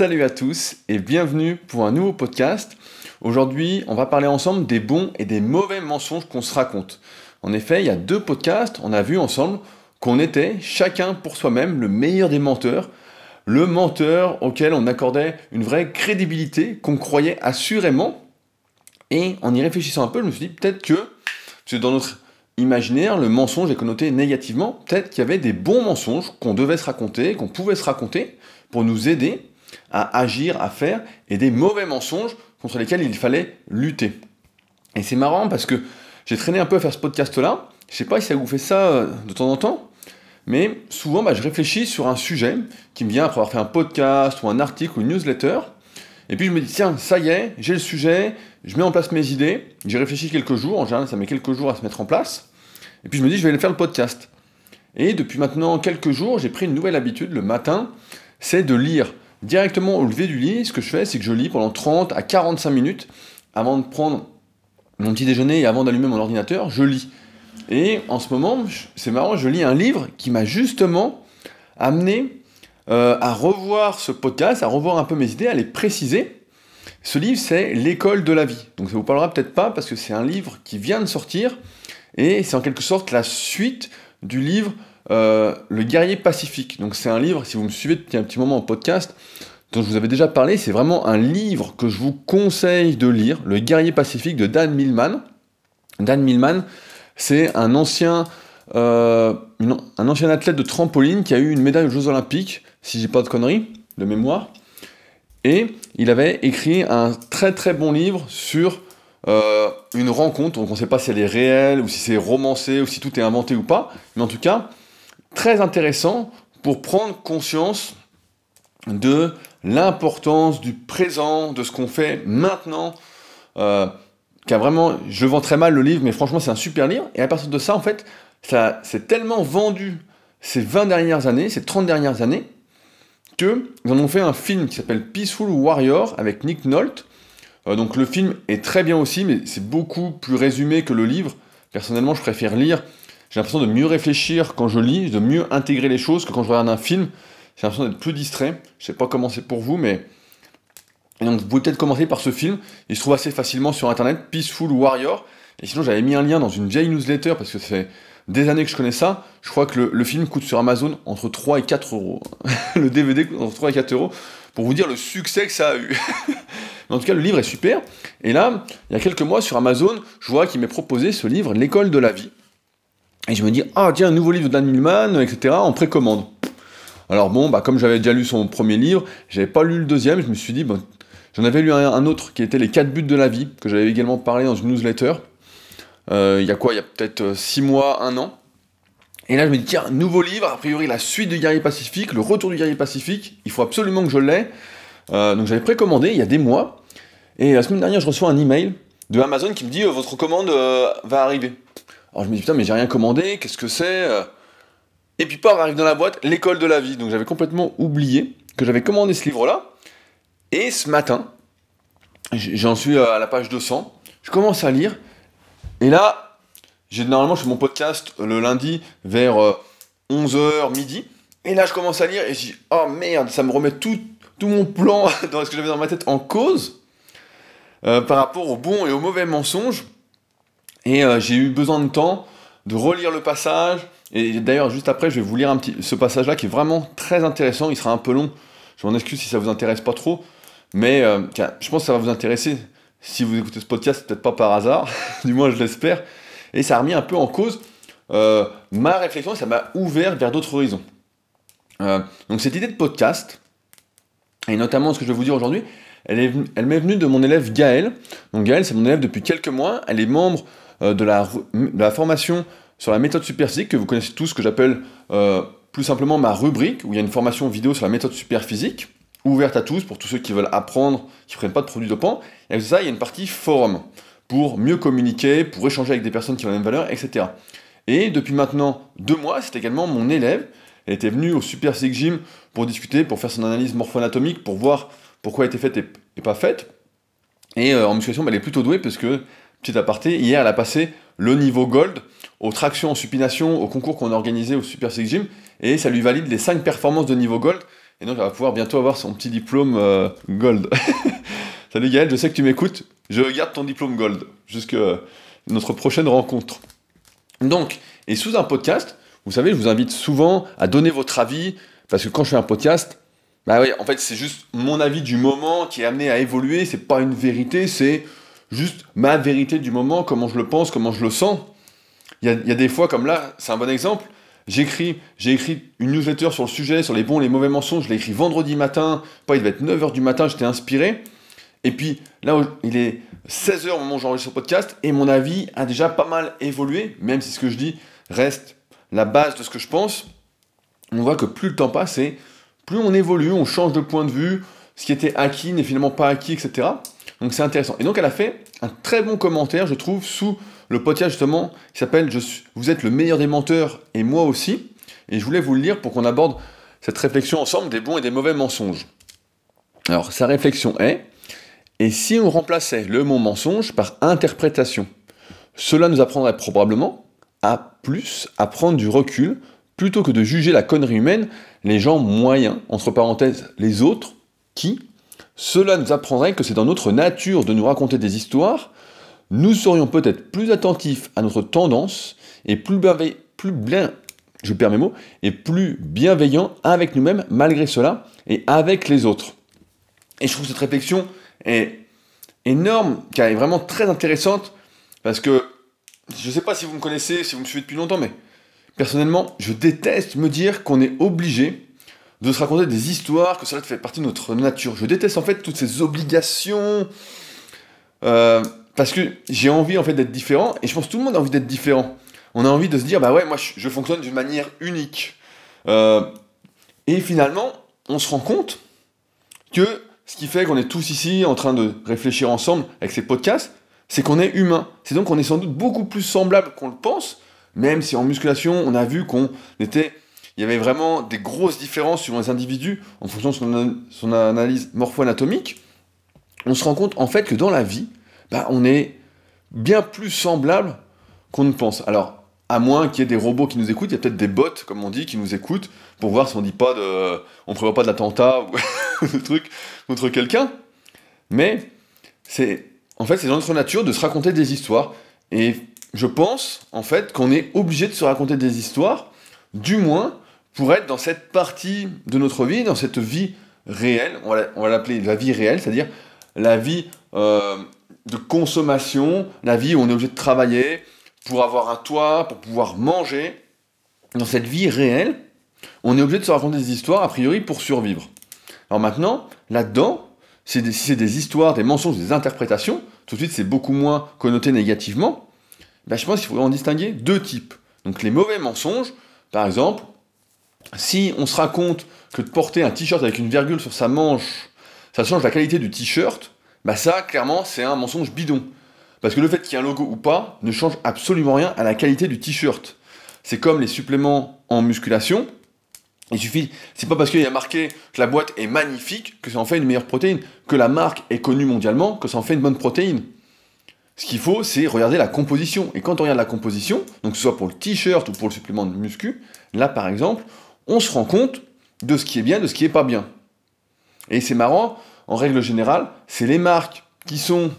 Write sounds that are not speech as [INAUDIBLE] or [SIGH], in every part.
Salut à tous et bienvenue pour un nouveau podcast. Aujourd'hui, on va parler ensemble des bons et des mauvais mensonges qu'on se raconte. En effet, il y a deux podcasts, on a vu ensemble qu'on était chacun pour soi-même le meilleur des menteurs, le menteur auquel on accordait une vraie crédibilité, qu'on croyait assurément. Et en y réfléchissant un peu, je me suis dit peut-être que, parce que dans notre imaginaire, le mensonge est connoté négativement, peut-être qu'il y avait des bons mensonges qu'on devait se raconter, qu'on pouvait se raconter pour nous aider à agir, à faire, et des mauvais mensonges contre lesquels il fallait lutter. Et c'est marrant parce que j'ai traîné un peu à faire ce podcast-là, je sais pas si ça vous fait ça euh, de temps en temps, mais souvent bah, je réfléchis sur un sujet qui me vient après avoir fait un podcast ou un article ou une newsletter, et puis je me dis, tiens, ça y est, j'ai le sujet, je mets en place mes idées, j'ai réfléchi quelques jours, en général ça met quelques jours à se mettre en place, et puis je me dis, je vais aller faire le podcast. Et depuis maintenant quelques jours, j'ai pris une nouvelle habitude le matin, c'est de lire directement au lever du lit, ce que je fais, c'est que je lis pendant 30 à 45 minutes avant de prendre mon petit déjeuner et avant d'allumer mon ordinateur, je lis. Et en ce moment, c'est marrant, je lis un livre qui m'a justement amené euh, à revoir ce podcast, à revoir un peu mes idées, à les préciser. Ce livre, c'est L'école de la vie. Donc ça vous parlera peut-être pas parce que c'est un livre qui vient de sortir et c'est en quelque sorte la suite du livre euh, Le guerrier pacifique. Donc c'est un livre, si vous me suivez depuis un petit moment en podcast, dont je vous avais déjà parlé, c'est vraiment un livre que je vous conseille de lire, Le guerrier pacifique de Dan Millman. Dan Millman, c'est un ancien, euh, un ancien athlète de trampoline qui a eu une médaille aux Jeux Olympiques, si j'ai pas de conneries, de mémoire. Et il avait écrit un très très bon livre sur euh, une rencontre, donc on ne sait pas si elle est réelle ou si c'est romancé ou si tout est inventé ou pas, mais en tout cas, très intéressant pour prendre conscience de l'importance du présent, de ce qu'on fait maintenant. Euh, vraiment, je vends très mal le livre, mais franchement c'est un super livre. Et à partir de ça, en fait, ça s'est tellement vendu ces 20 dernières années, ces 30 dernières années, que ils en ont fait un film qui s'appelle Peaceful Warrior avec Nick Nolte. Euh, donc le film est très bien aussi, mais c'est beaucoup plus résumé que le livre. Personnellement, je préfère lire j'ai l'impression de mieux réfléchir quand je lis, de mieux intégrer les choses que quand je regarde un film. J'ai l'impression d'être plus distrait. Je sais pas comment c'est pour vous, mais. donc, vous pouvez peut-être commencer par ce film. Il se trouve assez facilement sur internet, Peaceful Warrior. Et sinon, j'avais mis un lien dans une vieille newsletter parce que fait des années que je connais ça. Je crois que le, film coûte sur Amazon entre 3 et 4 euros. [LAUGHS] le DVD coûte entre 3 et 4 euros. Pour vous dire le succès que ça a eu. [LAUGHS] en tout cas, le livre est super. Et là, il y a quelques mois sur Amazon, je vois qu'il m'est proposé ce livre, L'école de la vie. Et je me dis, ah tiens, un nouveau livre d'Anne Millman, etc., en précommande. Alors bon, bah, comme j'avais déjà lu son premier livre, j'avais pas lu le deuxième, je me suis dit, bon, j'en avais lu un, autre qui était Les 4 buts de la vie, que j'avais également parlé dans une newsletter. Euh, il y a quoi Il y a peut-être 6 euh, mois, 1 an. Et là, je me dis, tiens, nouveau livre, a priori la suite du guerrier pacifique, le retour du guerrier pacifique, il faut absolument que je l'ai. Euh, donc j'avais précommandé il y a des mois. Et la semaine dernière, je reçois un email de Amazon qui me dit, votre commande va arriver. Alors je me dis putain mais j'ai rien commandé, qu'est-ce que c'est euh Et puis pas arrive dans la boîte l'école de la vie. Donc j'avais complètement oublié que j'avais commandé ce livre-là. Et ce matin, j'en suis à la page 200, je commence à lire. Et là, j'ai normalement je fais mon podcast le lundi vers 11h euh, midi. Et là je commence à lire et je dis oh merde, ça me remet tout, tout mon plan [LAUGHS] dans ce que j'avais dans ma tête en cause euh, par rapport aux bons et aux mauvais mensonges. Et euh, j'ai eu besoin de temps de relire le passage. Et d'ailleurs, juste après, je vais vous lire un petit, ce passage-là qui est vraiment très intéressant. Il sera un peu long. Je m'en excuse si ça vous intéresse pas trop. Mais euh, je pense que ça va vous intéresser. Si vous écoutez ce podcast, peut-être pas par hasard. [LAUGHS] du moins, je l'espère. Et ça a remis un peu en cause euh, ma réflexion. Ça m'a ouvert vers d'autres horizons. donc, cette idée de podcast, et notamment ce que je vais vous dire aujourd'hui, elle, m'est venue de mon élève Gaël. Donc, Gaël, c'est mon élève depuis quelques mois. Elle est membre de, la, formation sur la méthode superphysique que vous connaissez tous, que j'appelle euh, plus simplement ma rubrique, où il y a une formation vidéo sur la méthode superphysique, ouverte à tous, pour tous ceux qui veulent apprendre, qui ne prennent pas de produits dopants. Et avec ça, il y a une partie forum, pour mieux communiquer, pour échanger avec des personnes qui ont la même valeur, etc. Et depuis maintenant deux mois, c'est également mon élève. Elle était venue au Super Gym pour discuter, pour faire son analyse morpho-anatomique, pour voir pourquoi elle était faite et, pas faite. Et euh, en musculation, bah, elle est plutôt douée parce que Petit aparté, hier elle a passé le niveau gold aux tractions en supination au concours qu'on a organisé au Super Six Gym et ça lui valide les 5 performances de niveau gold Et donc, elle va pouvoir bientôt avoir son petit diplôme euh, gold. [LAUGHS] Salut Gaël, je sais que tu m'écoutes. Je garde ton diplôme gold jusqu'à notre prochaine rencontre. Donc, et sous un podcast, vous savez, je vous invite souvent à donner votre avis, parce que quand je fais un podcast, bah oui, en fait, c'est juste mon avis du moment qui est amené à évoluer, c'est pas une vérité, c'est juste ma vérité du moment, comment je le pense, comment je le sens. Il y a, des fois, comme là, c'est un bon exemple, J'écris, j'ai écrit une newsletter sur le sujet, sur les bons, les mauvais mensonges, je l'ai écrit vendredi matin, pas, il devait être 9h du matin, j'étais inspiré. Et puis là, il est 16h au moment où j'enregistre ce podcast, et mon avis a déjà pas mal évolué, même si ce que je dis reste la base de ce que je pense. On voit que plus le temps passe, et plus on évolue, on change de point de vue, ce qui était acquis n'est finalement pas acquis, etc. Donc c'est intéressant. Et donc elle a fait un très bon commentaire, je trouve, sous le podcast justement qui s'appelle Vous êtes le meilleur des menteurs et moi aussi. Et je voulais vous le lire pour qu'on aborde cette réflexion ensemble des bons et des mauvais mensonges. Alors sa réflexion est Et si on remplaçait le mot mensonge par interprétation Cela nous apprendrait probablement à plus à prendre du recul plutôt que de juger la connerie humaine, les gens moyens, entre parenthèses les autres, qui, cela nous apprendrait que c'est dans notre nature de nous raconter des histoires, nous serions peut-être plus attentifs à notre tendance et plus, plus bien, je perds mes et plus bienveillants avec nous-mêmes malgré cela et avec les autres. Et je trouve cette réflexion est énorme, qui est vraiment très intéressante, parce que je ne sais pas si vous me connaissez, si vous me suivez depuis longtemps, mais personnellement, je déteste me dire qu'on est obligé de se raconter des histoires, que cela fait partie de notre nature. Je déteste en fait toutes ces obligations. Euh, parce que j'ai envie en fait d'être différent, et je pense que tout le monde a envie d'être différent. On a envie de se dire, bah ouais, moi je, fonctionne d'une manière unique. Euh, et finalement, on se rend compte que ce qui fait qu'on est tous ici en train de réfléchir ensemble avec ces podcasts, c'est qu'on est humain. C'est donc qu'on est sans doute beaucoup plus semblable qu'on le pense, même si en musculation, on a vu qu'on était. Il y avait vraiment des grosses différences suivant les individus en fonction de son, son analyse morpho-anatomique. On se rend compte en fait que dans la vie, bah, on est bien plus semblable qu'on ne pense. Alors, à moins qu'il y ait des robots qui nous écoutent, il y a peut-être des bots, comme on dit, qui nous écoutent pour voir si on dit pas de, on prévoit pas de l'attentat [LAUGHS] ou de trucs contre quelqu'un. Mais c'est, en fait, c'est dans notre nature de se raconter des histoires. Et je pense, en fait, qu'on est obligé de se raconter des histoires, du moins pour être dans cette partie de notre vie, dans cette vie réelle, on va l'appeler la vie réelle, c'est-à-dire la vie euh, de consommation, la vie où on est obligé de travailler pour avoir un toit, pour pouvoir manger. Dans cette vie réelle, on est obligé de se raconter des histoires, a priori, pour survivre. Alors maintenant, là-dedans, si c'est des histoires, des mensonges, des interprétations, tout de suite c'est beaucoup moins connoté négativement, ben, je pense qu'il faudrait en distinguer deux types. Donc les mauvais mensonges, par exemple, si on se raconte que de porter un t-shirt avec une virgule sur sa manche, ça change la qualité du t-shirt, bah ça, clairement, c'est un mensonge bidon. Parce que le fait qu'il y ait un logo ou pas ne change absolument rien à la qualité du t-shirt. C'est comme les suppléments en musculation. Il suffit, c'est pas parce qu'il y a marqué que la boîte est magnifique que ça en fait une meilleure protéine, que la marque est connue mondialement, que ça en fait une bonne protéine. Ce qu'il faut, c'est regarder la composition. Et quand on regarde la composition, donc que ce soit pour le t-shirt ou pour le supplément de muscu, là par exemple, on se rend compte de ce qui est bien, de ce qui est pas bien. Et c'est marrant, en règle générale, c'est les marques qui sont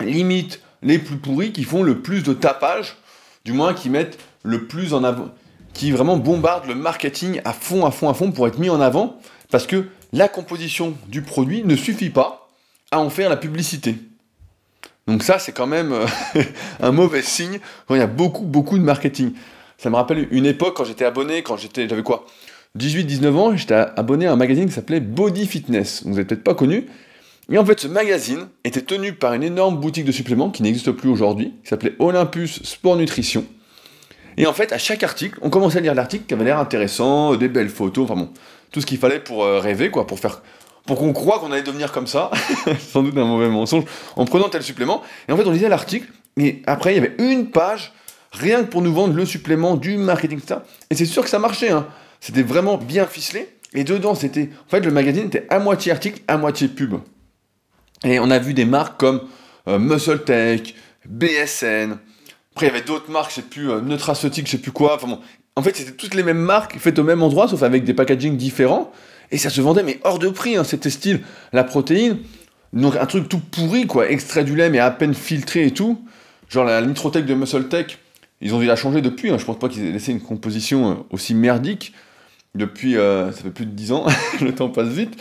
limite les plus pourries qui font le plus de tapage, du moins qui mettent le plus en avant, qui vraiment bombardent le marketing à fond, à fond, à fond pour être mis en avant, parce que la composition du produit ne suffit pas à en faire la publicité. Donc ça, c'est quand même euh, [LAUGHS] un mauvais signe il y a beaucoup, beaucoup de marketing. Ça me rappelle une époque quand j'étais abonné, quand j'étais, j'avais quoi? 18-19 ans, j'étais abonné à un magazine qui s'appelait Body Fitness. Vous n'avez peut-être pas connu. Et en fait, ce magazine était tenu par une énorme boutique de suppléments qui n'existe plus aujourd'hui, qui s'appelait Olympus Sport Nutrition. Et en fait, à chaque article, on commençait à lire l'article qui avait l'air intéressant, des belles photos, enfin bon, tout ce qu'il fallait pour euh, rêver, quoi, pour faire, pour qu'on croit qu'on allait devenir comme ça, [LAUGHS] sans doute un mauvais mensonge, en prenant tel supplément. Et en fait, on lisait l'article, et après, il y avait une page, rien que pour nous vendre le supplément, du marketing, ça. Et c'est sûr que ça marchait, hein. C'était vraiment bien ficelé. Et dedans, c'était. En fait, le magazine était à moitié article, à moitié pub. Et on a vu des marques comme euh, Muscle Tech, BSN. Après, il y avait d'autres marques, je sais plus, euh, Nutraceutique, je sais plus quoi. Enfin bon. En fait, c'était toutes les mêmes marques faites au même endroit, sauf avec des packagings différents. Et ça se vendait, mais hors de prix, hein, c'était style la protéine. Donc un truc tout pourri, quoi, extrait du lait, mais à peine filtré et tout. Genre la Nitrotech de MuscleTech, ils ont dû la changer depuis. Hein. Je pense pas qu'ils aient laissé une composition euh, aussi merdique depuis. Euh, ça fait plus de 10 ans, [LAUGHS] le temps passe vite.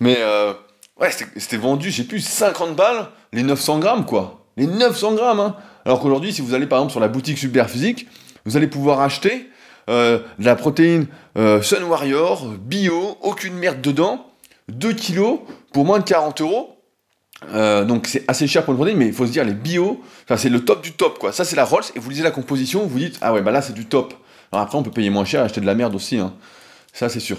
Mais euh, ouais, c'était vendu, j'ai plus, 50 balles, les 900 grammes, quoi. Les 900 grammes, hein. Alors qu'aujourd'hui, si vous allez par exemple sur la boutique Superphysique, vous allez pouvoir acheter de la protéine Sun Warrior, bio, aucune merde dedans, 2 kilos pour moins de 40 euros. Euh, donc c'est assez cher pour le protéine, mais il faut se dire les bio, c'est le top du top quoi. Ça c'est la Rolls et vous lisez la composition, vous dites ah ouais bah là c'est du top. Alors après on peut payer moins cher et acheter de la merde aussi, hein. ça c'est sûr.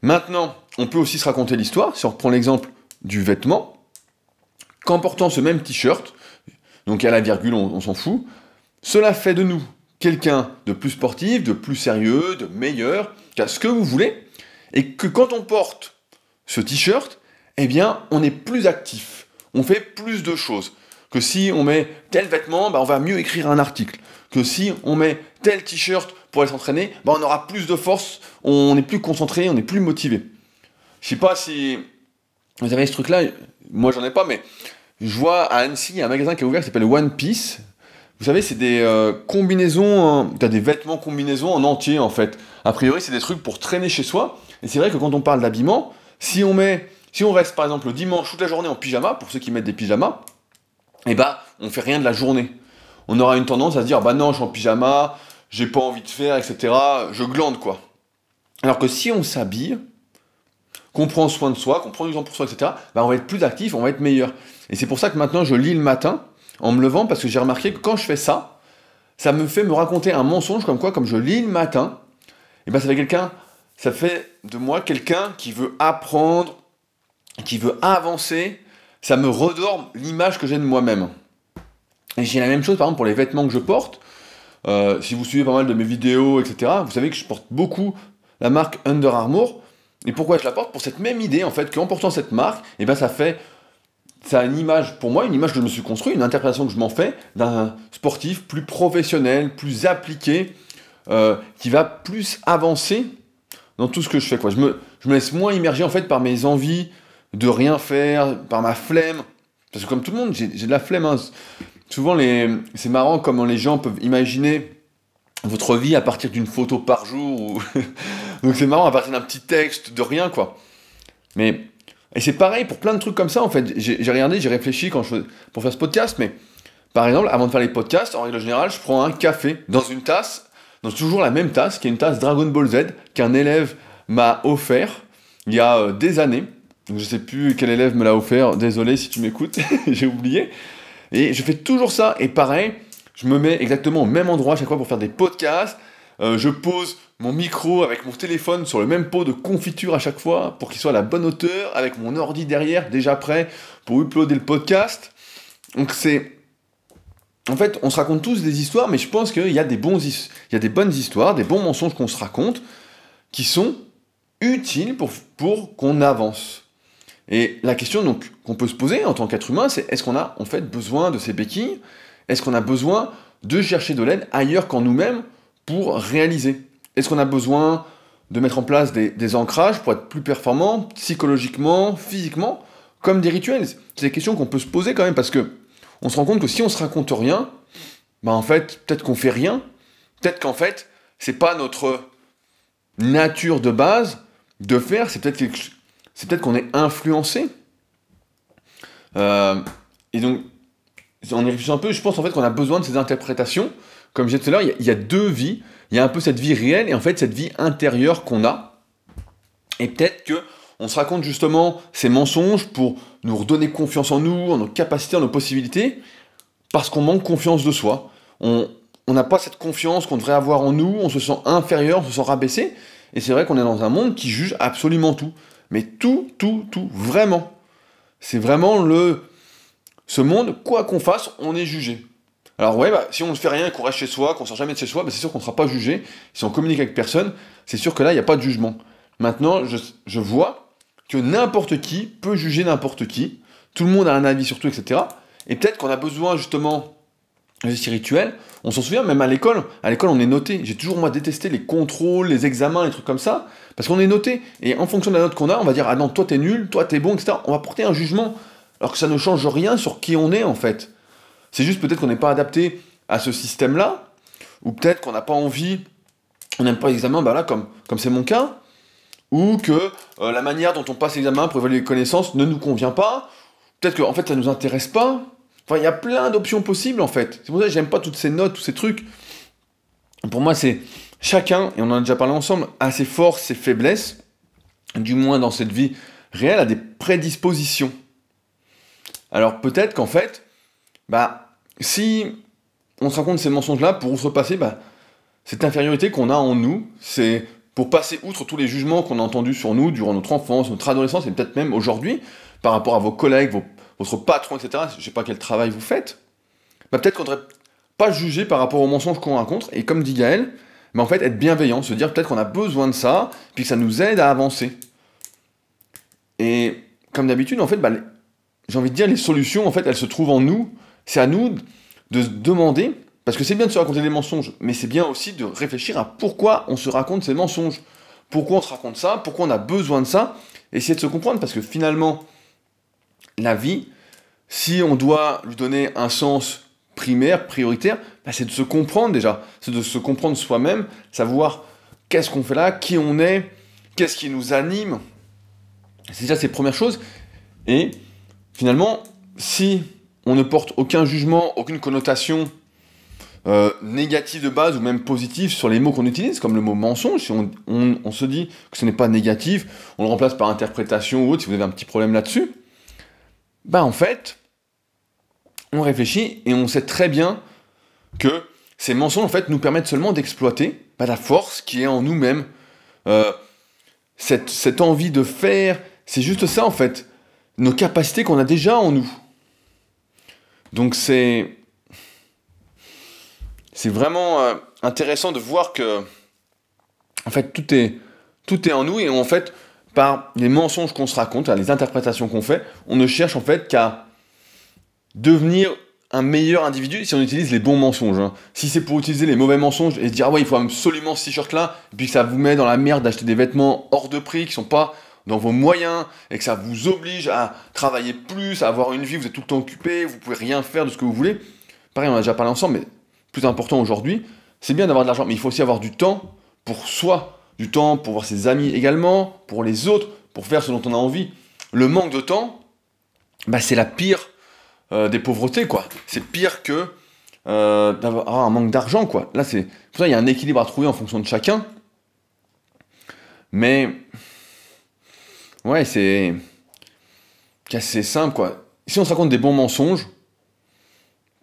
Maintenant on peut aussi se raconter l'histoire. Si on reprend l'exemple du vêtement, qu'en portant ce même t-shirt, donc a la virgule, on, on s'en fout, cela fait de nous quelqu'un de plus sportif, de plus sérieux, de meilleur, qu'à ce que vous voulez, et que quand on porte ce t-shirt, eh bien on est plus actif on fait plus de choses. Que si on met tel vêtement, bah, on va mieux écrire un article. Que si on met tel t-shirt pour aller s'entraîner, bah, on aura plus de force, on est plus concentré, on est plus motivé. Je sais pas si vous avez ce truc-là, moi j'en ai pas, mais je vois à Annecy, un magasin qui est ouvert qui s'appelle One Piece. Vous savez, c'est des euh, combinaisons, hein, tu as des vêtements combinaisons en entier en fait. A priori, c'est des trucs pour traîner chez soi. Et c'est vrai que quand on parle d'habillement, si on met si on reste par exemple le dimanche toute la journée en pyjama, pour ceux qui mettent des pyjamas, eh bah on fait rien de la journée. On aura une tendance à se dire bah non je suis en pyjama, j'ai pas envie de faire, etc. Je glande quoi. Alors que si on s'habille, qu'on prend soin de soi, qu'on prend du temps pour soi, etc., bah on va être plus actif, on va être meilleur. Et c'est pour ça que maintenant je lis le matin en me levant parce que j'ai remarqué que quand je fais ça, ça me fait me raconter un mensonge comme quoi, comme je lis le matin, et ben ça fait quelqu'un, ça fait de moi quelqu'un qui veut apprendre, qui veut avancer, ça me redorme l'image que j'ai de moi-même. Et j'ai la même chose par exemple pour les vêtements que je porte. Euh, si vous suivez pas mal de mes vidéos, etc., vous savez que je porte beaucoup la marque Under Armour. Et pourquoi je la porte? Pour cette même idée, en fait, qu'en portant cette marque, et eh ben, ça fait. Ça a une image, pour moi, une image que je me suis construit, une interprétation que je m'en fais d'un sportif plus professionnel, plus appliqué, euh, qui va plus avancer dans tout ce que je fais. Quoi. Je, me, je me laisse moins immerger en fait par mes envies, de rien faire, par ma flemme. Parce que comme tout le monde, j'ai de la flemme. Hein. Souvent, c'est marrant comment les gens peuvent imaginer votre vie à partir d'une photo par jour. [LAUGHS] Donc c'est marrant à partir d'un petit texte, de rien, quoi. Mais... Et c'est pareil pour plein de trucs comme ça, en fait. J'ai regardé, j'ai réfléchi quand je... pour faire ce podcast, mais par exemple, avant de faire les podcasts, en règle générale, je prends un café dans une tasse, dans toujours la même tasse, qui est une tasse Dragon Ball Z, qu'un élève m'a offert il y a euh, des années. Donc je sais plus quel élève me l'a offert, désolé si tu m'écoutes, [LAUGHS] j'ai oublié. Et je fais toujours ça, et pareil, je me mets exactement au même endroit à chaque fois pour faire des podcasts. Euh, je pose mon micro avec mon téléphone sur le même pot de confiture à chaque fois pour qu'il soit à la bonne hauteur, avec mon ordi derrière déjà prêt pour uploader le podcast. Donc c'est... En fait, on se raconte tous des histoires, mais je pense qu'il y a des il y a des bonnes histoires, des bons mensonges qu'on se raconte, qui sont utiles pour, pour qu'on avance. Et la question donc qu'on peut se poser en tant qu'être humain, c'est est-ce qu'on a en fait besoin de ces béquilles? Est-ce qu'on a besoin de chercher de l'aide ailleurs qu'en nous-mêmes? Pour réaliser Est-ce qu'on a besoin de mettre en place des, ancrages pour être plus performant psychologiquement, physiquement, comme des rituels? C'est des questions qu'on peut se poser quand même parce que on se rend compte que si on se raconte rien, bah en fait peut-être qu'on fait rien, peut-être qu'en fait c'est pas notre nature de base de faire, c'est peut-être quelque, c'est peut-être qu'on est influencé. Euh, et donc, en y réfléchissant un peu, je pense en fait qu'on a besoin de ces interprétations. Comme je disais tout à l'heure, il y, a deux vies. Il y a un peu cette vie réelle et en fait cette vie intérieure qu'on a. Et peut-être que on se raconte justement ces mensonges pour nous redonner confiance en nous, en nos capacités, en nos possibilités, parce qu'on manque confiance de soi. On n'a pas cette confiance qu'on devrait avoir en nous, on se sent inférieur, on se sent rabaissé. Et c'est vrai qu'on est dans un monde qui juge absolument tout. Mais tout, tout, tout, vraiment. C'est vraiment le... Ce monde, quoi qu'on fasse, on est jugé. Alors ouais, bah, si on ne fait rien, qu'on reste chez soi, qu'on sort jamais de chez soi, bah, c'est sûr qu'on ne sera pas jugé. Si on communique avec personne, c'est sûr que là, il n'y a pas de jugement. Maintenant, je, vois que n'importe qui peut juger n'importe qui. Tout le monde a un avis sur tout, etc. Et peut-être qu'on a besoin justement vie spirituelle, on s'en souvient même à l'école. À l'école, on est noté. J'ai toujours moi détesté les contrôles, les examens, les trucs comme ça, parce qu'on est noté. Et en fonction de la note qu'on a, on va dire ah non, toi t'es nul, toi t'es bon, etc. On va porter un jugement, alors que ça ne change rien sur qui on est en fait. C'est juste peut-être qu'on n'est pas adapté à ce système-là, ou peut-être qu'on n'a pas envie, on n'aime pas l'examen, bah là comme c'est mon cas, ou que euh, la manière dont on passe l'examen pour évaluer les connaissances ne nous convient pas. Peut-être qu'en en fait ça nous intéresse pas. Enfin, il y a plein d'options possibles en fait. C'est pour ça que j'aime pas toutes ces notes, tous ces trucs. Pour moi, c'est chacun, et on en a déjà parlé ensemble, a ses forces, ses faiblesses, du moins dans cette vie réelle, a des prédispositions. Alors peut-être qu'en fait, bah, si on se de ces mensonges-là, pour se repasser, bah, cette infériorité qu'on a en nous, c'est pour passer outre tous les jugements qu'on a entendus sur nous durant notre enfance, notre adolescence, et peut-être même aujourd'hui, par rapport à vos collègues, votre patron, etc., je sais pas quel travail vous faites, bah peut-être qu'on devrait pas juger par rapport aux mensonges qu'on rencontre, et comme dit Gaël, mais en fait être bienveillant, se dire peut-être qu'on a besoin de ça, puis que ça nous aide à avancer. Et comme d'habitude, en fait, bah, j'ai envie de dire, les solutions, en fait, elles se trouvent en nous. C'est à nous de se demander, parce que c'est bien de se raconter des mensonges, mais c'est bien aussi de réfléchir à pourquoi on se raconte ces mensonges. Pourquoi on se raconte ça, pourquoi on a besoin de ça, essayer de se comprendre, parce que finalement, la vie, si on doit lui donner un sens primaire, prioritaire, bah, c'est de se comprendre déjà, c'est de se comprendre soi-même, savoir qu'est-ce qu'on fait là, qui on est, qu'est-ce qui nous anime. C'est déjà ces premières choses. Et finalement, si on ne porte aucun jugement, aucune connotation euh, négative de base ou même positive sur les mots qu'on utilise, comme le mot mensonge, si on, se dit que ce n'est pas négatif, on le remplace par interprétation ou autre, si vous avez un petit problème là-dessus, bah en fait, on réfléchit et on sait très bien que ces mensonges en fait nous permettent seulement d'exploiter bah, la force qui est en nous-mêmes, euh, cette envie de faire, c'est juste ça en fait, nos capacités qu'on a déjà en nous. Donc c'est vraiment euh, intéressant de voir que en fait tout est tout est en nous et en fait par les mensonges qu'on se raconte, les interprétations qu'on fait, on ne cherche en fait qu'à devenir un meilleur individu si on utilise les bons mensonges. Hein. Si c'est pour utiliser les mauvais mensonges et se dire ah ouais il faut absolument ce t-shirt là, et puis que ça vous met dans la merde d'acheter des vêtements hors de prix qui sont pas dans vos moyens et que ça vous oblige à travailler plus, à avoir une vie, vous êtes tout le temps occupé, vous pouvez rien faire de ce que vous voulez. Pareil, on a déjà parlé ensemble, mais plus important aujourd'hui, c'est bien d'avoir de l'argent, mais il faut aussi avoir du temps pour soi du temps pour voir ses amis également, pour les autres, pour faire ce dont on a envie. Le manque de temps, bah, c'est la pire euh, des pauvretés, quoi. C'est pire que euh, d'avoir un manque d'argent, quoi. Là, c'est pour ça il y a un équilibre à trouver en fonction de chacun. Mais ouais, c'est assez simple, quoi. Si on se raconte des bons mensonges,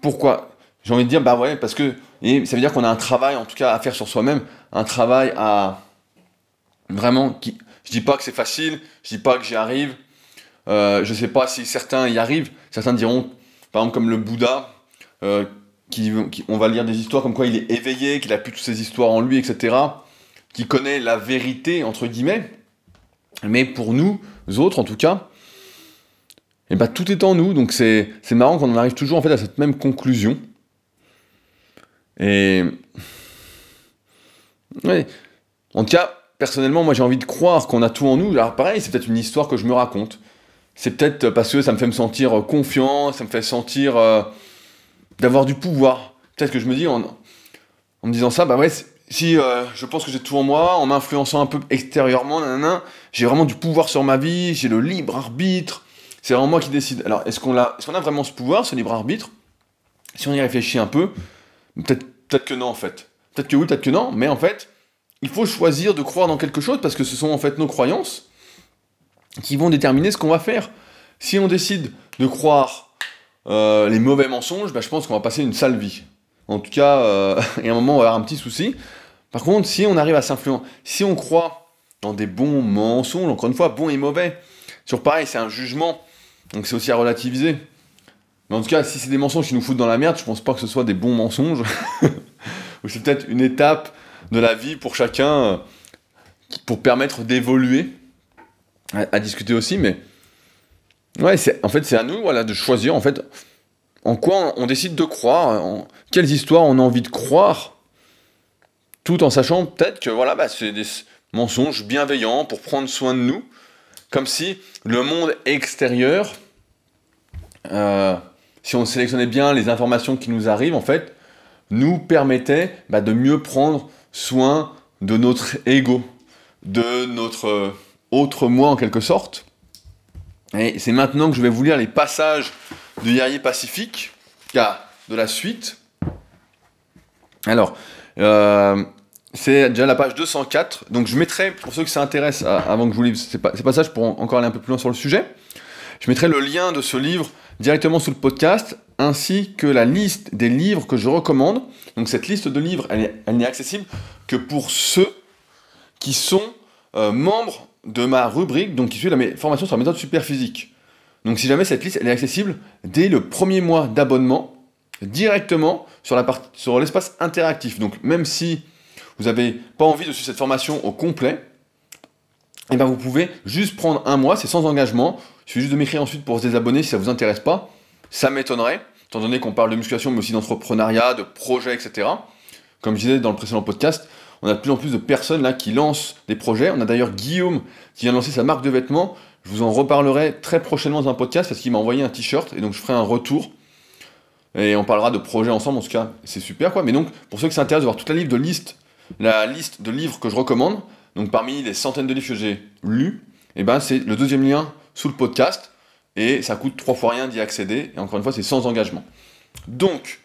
pourquoi? J'ai envie de dire, bah ouais, parce que et ça veut dire qu'on a un travail, en tout cas, à faire sur soi-même, un travail à Vraiment, qui, je dis pas que c'est facile, je dis pas que j'y arrive. Euh, je sais pas si certains y arrivent. Certains diront, par exemple, comme le Bouddha, euh, qui, on va lire des histoires comme quoi il est éveillé, qu'il a pu toutes ces histoires en lui, etc. Qui connaît la vérité, entre guillemets. Mais pour nous, autres en tout cas, et eh ben, tout est en nous. Donc c'est marrant qu'on en arrive toujours en fait à cette même conclusion. Et. En tout cas, personnellement, moi j'ai envie de croire qu'on a tout en nous. Alors pareil, c'est peut-être une histoire que je me raconte. C'est peut-être parce que ça me fait me sentir euh, confiant, ça me fait sentir euh, d'avoir du pouvoir. Peut-être que je me dis en, me disant ça, bah ouais, si euh, je pense que j'ai tout en moi, en m'influençant un peu extérieurement, j'ai vraiment du pouvoir sur ma vie, j'ai le libre arbitre, c'est vraiment moi qui décide. Alors est-ce qu'on a, est qu'on a vraiment ce pouvoir, ce libre arbitre? Si on y réfléchit un peu, peut-être peut que non en fait. Peut-être que oui, peut-être que non, mais en fait, il faut choisir de croire dans quelque chose parce que ce sont en fait nos croyances qui vont déterminer ce qu'on va faire. Si on décide de croire euh, les mauvais mensonges, bah, je pense qu'on va passer une sale vie. En tout cas, euh, [LAUGHS] et à un moment, on va avoir un petit souci. Par contre, si on arrive à s'influencer, si on croit dans des bons mensonges, encore une fois, bons et mauvais, sur pareil, c'est un jugement, donc c'est aussi à relativiser. Mais en tout cas, si c'est des mensonges qui nous foutent dans la merde, je pense pas que ce soit des bons mensonges. [LAUGHS] Ou c'est peut-être une étape de la vie pour chacun, euh, pour permettre d'évoluer, à, discuter aussi, mais ouais, en fait, c'est à nous, voilà, de choisir, en fait, en quoi on décide de croire, quelles histoires on a envie de croire, tout en sachant peut-être que voilà, bah, c'est des mensonges bienveillants pour prendre soin de nous, comme si le monde extérieur, euh, si on sélectionnait bien les informations qui nous arrivent, en fait, nous permettait bah, de mieux prendre soin de notre ego, de notre euh, autre moi en quelque sorte. Et c'est maintenant que je vais vous lire les passages du guerrier pacifique, de la suite. Alors, euh, c'est déjà la page 204. Donc je mettrai, pour ceux qui s'intéressent, avant que je vous livre ces, passages pour encore aller un peu plus loin sur le sujet, je mettrai le lien de ce livre directement sous le podcast, ainsi que la liste des livres que je recommande. Donc cette liste de livres, elle n'est accessible que pour ceux qui sont euh, membres de ma rubrique, donc qui suit la formation sur la méthode super physique. Donc si jamais cette liste elle est accessible dès le premier mois d'abonnement, directement sur l'espace interactif. Donc même si vous n'avez pas envie de suivre cette formation au complet, et eh ben vous pouvez juste prendre un mois, c'est sans engagement. Il suffit juste de m'écrire ensuite pour se désabonner si ça ne vous intéresse pas. Ça m'étonnerait, étant donné qu'on parle de musculation, mais aussi d'entrepreneuriat, de projets, etc. Comme je disais dans le précédent podcast, on a de plus en plus de personnes là qui lancent des projets. On a d'ailleurs Guillaume qui vient de lancer sa marque de vêtements. Je vous en reparlerai très prochainement dans un podcast parce qu'il m'a envoyé un t-shirt et donc je ferai un retour. Et on parlera de projets ensemble, en tout cas, c'est super quoi. Mais donc, pour ceux qui s'intéressent de voir toute la liste de liste, la liste de livres que je recommande, donc parmi les centaines de livres que j'ai lus, eh ben c'est le deuxième lien sous le podcast, et ça coûte trois fois rien d'y accéder, et encore une fois, c'est sans engagement. Donc,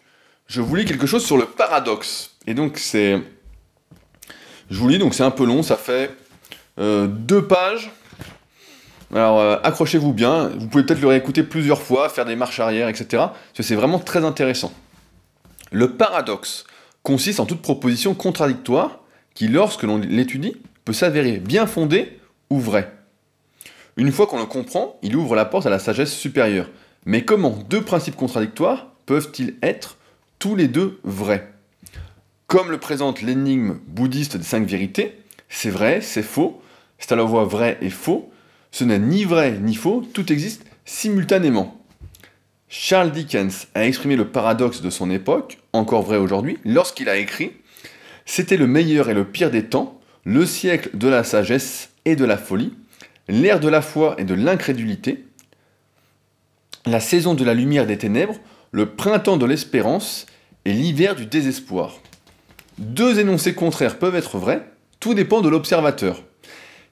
je vous lis quelque chose sur le paradoxe. Et donc, c'est je vous lis, donc c'est un peu long, ça fait euh, deux pages. Alors euh, accrochez-vous bien, vous pouvez peut-être le réécouter plusieurs fois, faire des marches arrière, etc. Parce que c'est vraiment très intéressant. Le paradoxe consiste en toute proposition contradictoire qui, lorsque l'on l'étudie, peut s'avérer bien fondée ou vraie. Une fois qu'on le comprend, il ouvre la porte à la sagesse supérieure. Mais comment deux principes contradictoires peuvent-ils être tous les deux vrais? Comme le présente l'énigme bouddhiste des cinq vérités, c'est vrai, c'est faux, c'est à la fois vrai et faux, ce n'est ni vrai ni faux, tout existe simultanément. Charles Dickens a exprimé le paradoxe de son époque, encore vrai aujourd'hui, lorsqu'il a écrit C'était le meilleur et le pire des temps, le siècle de la sagesse et de la folie, l'ère de la foi et de l'incrédulité, la saison de la lumière des ténèbres, le printemps de l'espérance et l'hiver du désespoir. Deux énoncés contraires peuvent être vrais, tout dépend de l'observateur.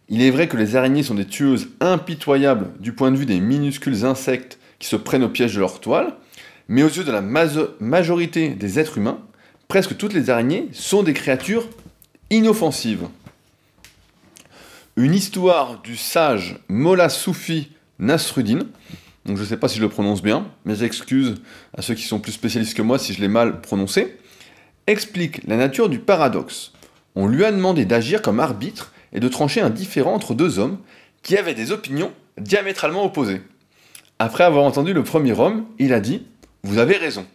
Il est vrai que les araignées sont des tueuses impitoyables du point de vue des minuscules insectes qui se prennent au piège de leur toile, mais aux yeux de la majorité des êtres humains, presque toutes les araignées sont des créatures inoffensives. Une histoire du sage Molla Soufi Nasruddin, donc je ne sais pas si je le prononce bien, mais j'excuse à ceux qui sont plus spécialistes que moi si je l'ai mal prononcé, explique la nature du paradoxe. On lui a demandé d'agir comme arbitre et de trancher un différend entre deux hommes qui avaient des opinions diamétralement opposées. Après avoir entendu le premier homme, il a dit Vous avez raison.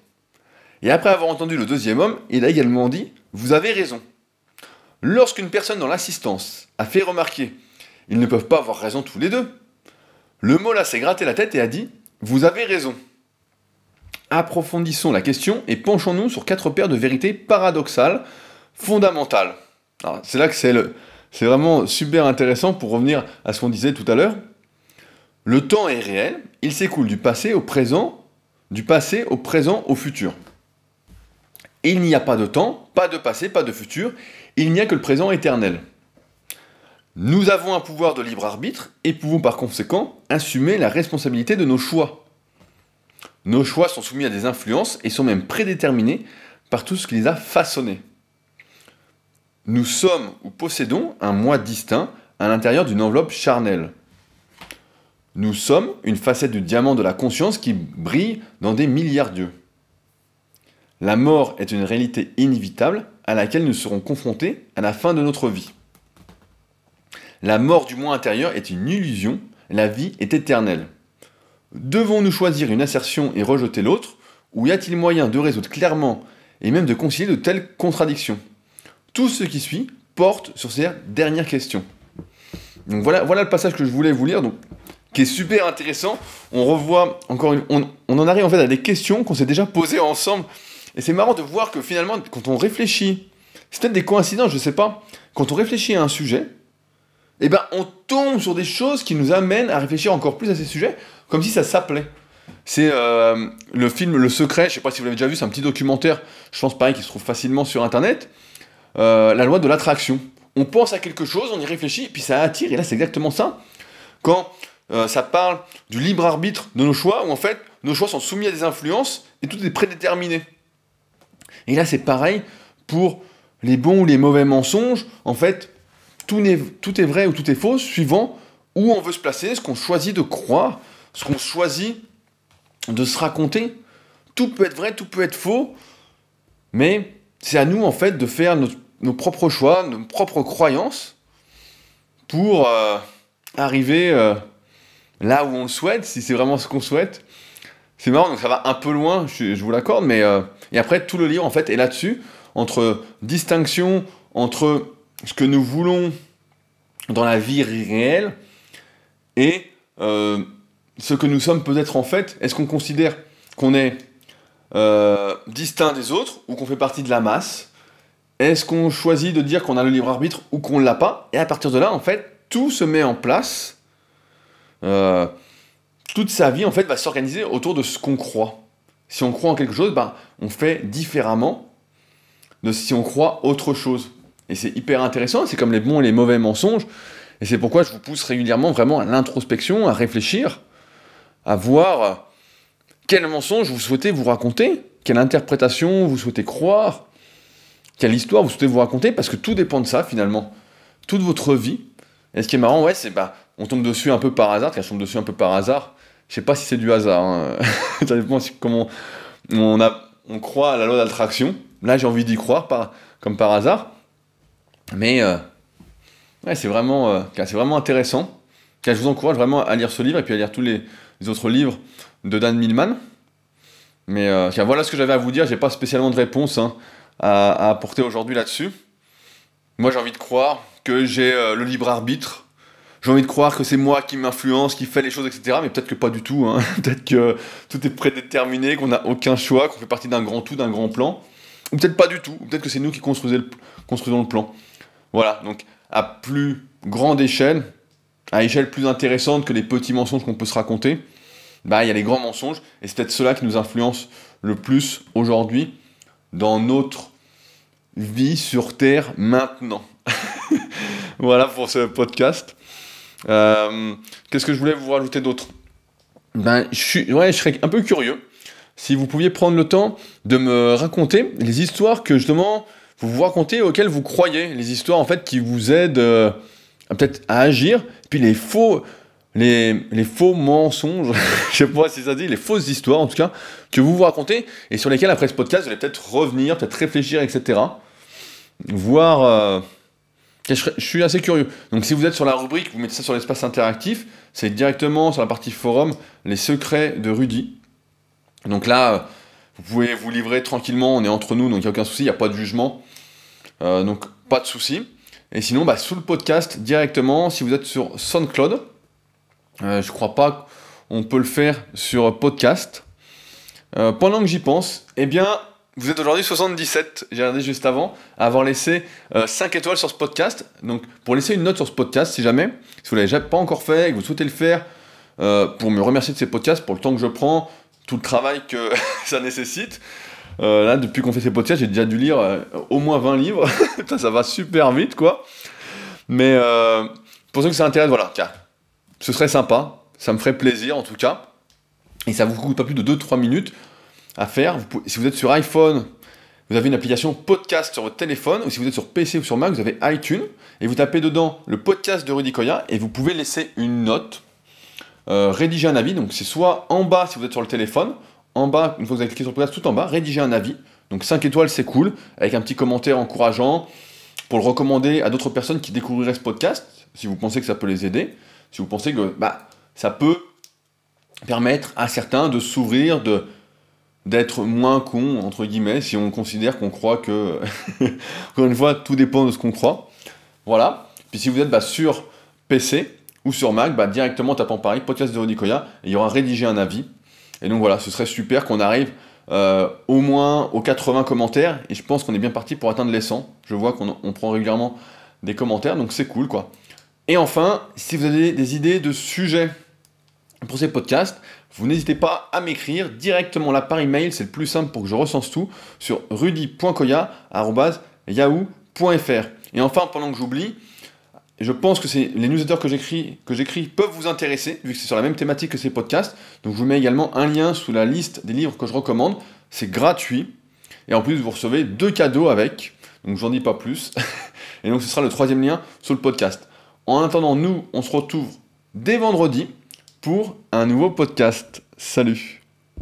Et après avoir entendu le deuxième homme, il a également dit Vous avez raison. Lorsqu'une personne dans l'assistance a fait remarquer Ils ne peuvent pas avoir raison tous les deux, le là s'est gratté la tête et a dit Vous avez raison. Approfondissons la question et penchons-nous sur quatre paires de vérités paradoxales, fondamentales. C'est là que c'est vraiment super intéressant pour revenir à ce qu'on disait tout à l'heure. Le temps est réel, il s'écoule du passé au présent, du passé au présent au futur. Il n'y a pas de temps, pas de passé, pas de futur, il n'y a que le présent éternel. Nous avons un pouvoir de libre arbitre et pouvons par conséquent assumer la responsabilité de nos choix. Nos choix sont soumis à des influences et sont même prédéterminés par tout ce qui les a façonnés. Nous sommes ou possédons un moi distinct à l'intérieur d'une enveloppe charnelle. Nous sommes une facette du diamant de la conscience qui brille dans des milliards d'yeux. La mort est une réalité inévitable à laquelle nous serons confrontés à la fin de notre vie. La mort du moi intérieur est une illusion, la vie est éternelle. Devons-nous choisir une assertion et rejeter l'autre, ou y a-t-il moyen de résoudre clairement et même de concilier de telles contradictions? Tout ce qui suit porte sur ces dernières questions. Donc voilà, voilà le passage que je voulais vous lire. Donc, qui est super intéressant. On revoit encore on, on en arrive en fait à des questions qu'on s'est déjà posées ensemble. Et c'est marrant de voir que finalement, quand on réfléchit, c'est peut-être des coïncidences, je sais pas. Quand on réfléchit à un sujet, eh ben, on tombe sur des choses qui nous amènent à réfléchir encore plus à ces sujets, comme si ça s'appelait. C'est euh, le film Le Secret, je sais pas si vous l'avez déjà vu, c'est un petit documentaire, je pense pareil, qui se trouve facilement sur Internet. Euh, la loi de l'attraction. On pense à quelque chose, on y réfléchit, puis ça attire, et là c'est exactement ça. Quand euh, ça parle du libre arbitre de nos choix, où en fait nos choix sont soumis à des influences, et tout est prédéterminé. Et là c'est pareil pour les bons ou les mauvais mensonges, en fait, tout est, vrai ou tout est faux, suivant où on veut se placer, ce qu'on choisit de croire, ce qu'on choisit de se raconter. Tout peut être vrai, tout peut être faux, mais c'est à nous, en fait, de faire nos, propres choix, nos propres croyances, pour euh, arriver euh, là où on le souhaite, si c'est vraiment ce qu'on souhaite. C'est marrant, donc ça va un peu loin, je, vous l'accorde, mais... Euh, et après, tout le livre, en fait, est là-dessus entre distinction entre ce que nous voulons dans la vie réelle et euh, ce que nous sommes peut-être en fait. Est-ce qu'on considère qu'on est euh, distinct des autres ou qu'on fait partie de la masse? Est-ce qu'on choisit de dire qu'on a le libre arbitre ou qu'on l'a pas? Et à partir de là, en fait, tout se met en place. Euh, toute sa vie, en fait, va s'organiser autour de ce qu'on croit. Si on croit en quelque chose, ben, on fait différemment de si on croit autre chose. Et c'est hyper intéressant, c'est comme les bons et les mauvais mensonges. Et c'est pourquoi je vous pousse régulièrement vraiment à l'introspection, à réfléchir, à voir quel mensonge vous souhaitez vous raconter, quelle interprétation vous souhaitez croire, quelle histoire vous souhaitez vous raconter, parce que tout dépend de ça finalement. Toute votre vie. Et ce qui est marrant, ouais, c'est bah, on tombe dessus un peu par hasard, on tombe dessus un peu par hasard, je sais pas si c'est du hasard, hein. [LAUGHS] ça dépend comment on, a, croit à la loi d'attraction, Là, j'ai envie d'y croire, comme par hasard. Mais euh, c'est vraiment, euh, vraiment intéressant. je vous encourage vraiment à lire ce livre et puis à lire tous les, autres livres de Dan Millman. Mais euh, voilà ce que j'avais à vous dire. J'ai pas spécialement de réponse hein, à, apporter aujourd'hui là-dessus. Moi, j'ai envie de croire que j'ai le libre arbitre. J'ai envie de croire que c'est moi qui m'influence, qui fait les choses, etc. Mais peut-être que pas du tout. Hein. [LAUGHS] peut-être que tout est prédéterminé, qu'on n'a aucun choix, qu'on fait partie d'un grand tout, d'un grand plan. Ou peut-être pas du tout, peut-être que c'est nous qui construisons le, construisons le plan. Voilà, donc à plus grande échelle, à échelle plus intéressante que les petits mensonges qu'on peut se raconter, bah il y a les grands mensonges, et c'est peut-être cela qui nous influence le plus aujourd'hui dans notre vie sur Terre maintenant. [LAUGHS] voilà pour ce podcast. Euh, qu'est-ce que je voulais vous rajouter d'autre? Ben, je, ouais, je serais un peu curieux si vous pouviez prendre le temps de me raconter les histoires que justement vous vous racontez auxquelles vous croyez, les histoires en fait qui vous aident euh, peut-être à agir, puis les faux, les faux mensonges, [LAUGHS] je sais pas si ça dit, les fausses histoires en tout cas, que vous vous racontez et sur lesquelles après ce podcast vous allez peut-être revenir, peut-être réfléchir, etc. Voir. Euh, je, suis assez curieux. Donc si vous êtes sur la rubrique, vous mettez ça sur l'espace interactif, c'est directement sur la partie forum, les secrets de Rudy. Donc là, vous pouvez vous livrer tranquillement, on est entre nous, donc il n'y a aucun souci, il n'y a pas de jugement. Euh, donc pas de souci. Et sinon, bah, sous le podcast directement, si vous êtes sur SoundCloud, euh, je crois pas qu'on peut le faire sur podcast. Euh, pendant que j'y pense, eh bien, vous êtes aujourd'hui 77, j'ai regardé juste avant, à avoir laissé 5 étoiles sur ce podcast. Donc, pour laisser une note sur ce podcast, si jamais, si vous ne l'avez pas encore fait et que vous souhaitez le faire, pour me remercier de ces podcasts, pour le temps que je prends, tout le travail que [LAUGHS] ça nécessite. Euh, là, depuis qu'on fait ces podcasts, j'ai déjà dû lire euh, au moins 20 livres. [LAUGHS] ça, va super vite, quoi. Mais euh, pour ceux que ça intéresse, voilà, tiens, ce serait sympa. Ça me ferait plaisir, en tout cas. Et ça vous coûte pas plus de 2-3 minutes à faire. si vous êtes sur iPhone, vous avez une application podcast sur votre téléphone, ou si vous êtes sur PC ou sur Mac, vous avez iTunes, et vous tapez dedans le podcast de Rudy Koya, et vous pouvez laisser une note euh, rédiger un avis. Donc c'est soit en bas si vous êtes sur le téléphone, en bas, une fois que vous avez cliqué sur le podcast, tout en bas, rédiger un avis. Donc 5 étoiles, c'est cool, avec un petit commentaire encourageant pour le recommander à d'autres personnes qui découvriraient ce podcast, si vous pensez que ça peut les aider, si vous pensez que bah, ça peut permettre à certains de s'ouvrir, de d'être moins con, entre guillemets, si on considère qu'on croit que, [LAUGHS] encore une fois, tout dépend de ce qu'on croit. Voilà. Puis si vous êtes bah, sur PC, ou sur Mac, bah, directement tapant pareil, podcast de et il y aura rédigé un avis. Et donc voilà, ce serait super qu'on arrive euh, au moins aux 80 commentaires, et je pense qu'on est bien parti pour atteindre les 100. Je vois qu'on prend régulièrement des commentaires, donc c'est cool quoi. Et enfin, si vous avez des idées de sujets pour ces podcasts, vous n'hésitez pas à m'écrire directement là par email, c'est le plus simple pour que je recense tout, sur rudy.koya.yahoo.fr. Et enfin, pendant que j'oublie, je pense que les newsletters que j'écris, que j'écris peuvent vous intéresser, vu que c'est sur la même thématique que ces podcasts. Donc je vous mets également un lien sous la liste des livres que je recommande. C'est gratuit. Et en plus, vous recevez deux cadeaux avec. Donc j'en dis pas plus. [LAUGHS] Et donc ce sera le troisième lien sur le podcast. En attendant, nous, on se retrouve dès vendredi pour un nouveau podcast. Salut